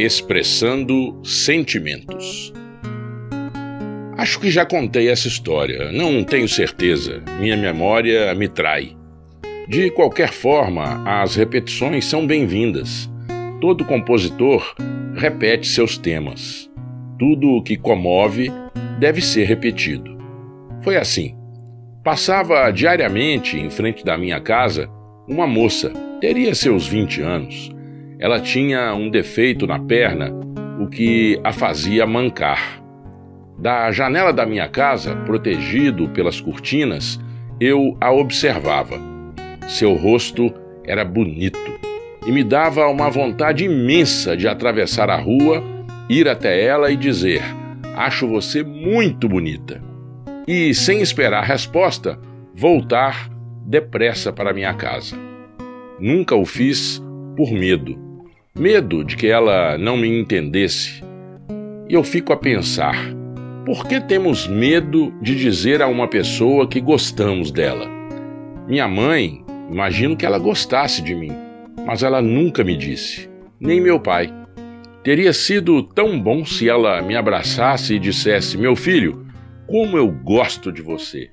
Expressando Sentimentos. Acho que já contei essa história, não tenho certeza, minha memória me trai. De qualquer forma, as repetições são bem-vindas. Todo compositor repete seus temas. Tudo o que comove deve ser repetido. Foi assim. Passava diariamente em frente da minha casa uma moça, teria seus 20 anos. Ela tinha um defeito na perna, o que a fazia mancar. Da janela da minha casa, protegido pelas cortinas, eu a observava. Seu rosto era bonito e me dava uma vontade imensa de atravessar a rua, ir até ela e dizer: Acho você muito bonita e, sem esperar resposta, voltar depressa para minha casa. Nunca o fiz por medo. Medo de que ela não me entendesse. E eu fico a pensar: por que temos medo de dizer a uma pessoa que gostamos dela? Minha mãe, imagino que ela gostasse de mim, mas ela nunca me disse, nem meu pai. Teria sido tão bom se ela me abraçasse e dissesse: Meu filho, como eu gosto de você.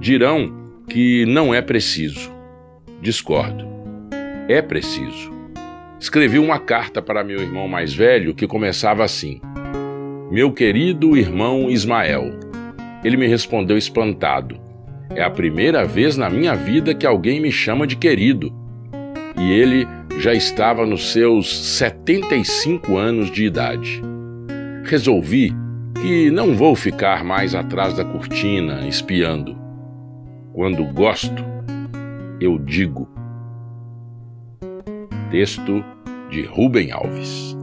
Dirão que não é preciso. Discordo. É preciso. Escrevi uma carta para meu irmão mais velho que começava assim: Meu querido irmão Ismael. Ele me respondeu espantado: É a primeira vez na minha vida que alguém me chama de querido. E ele já estava nos seus 75 anos de idade. Resolvi que não vou ficar mais atrás da cortina espiando. Quando gosto, eu digo. Texto de Rubem Alves.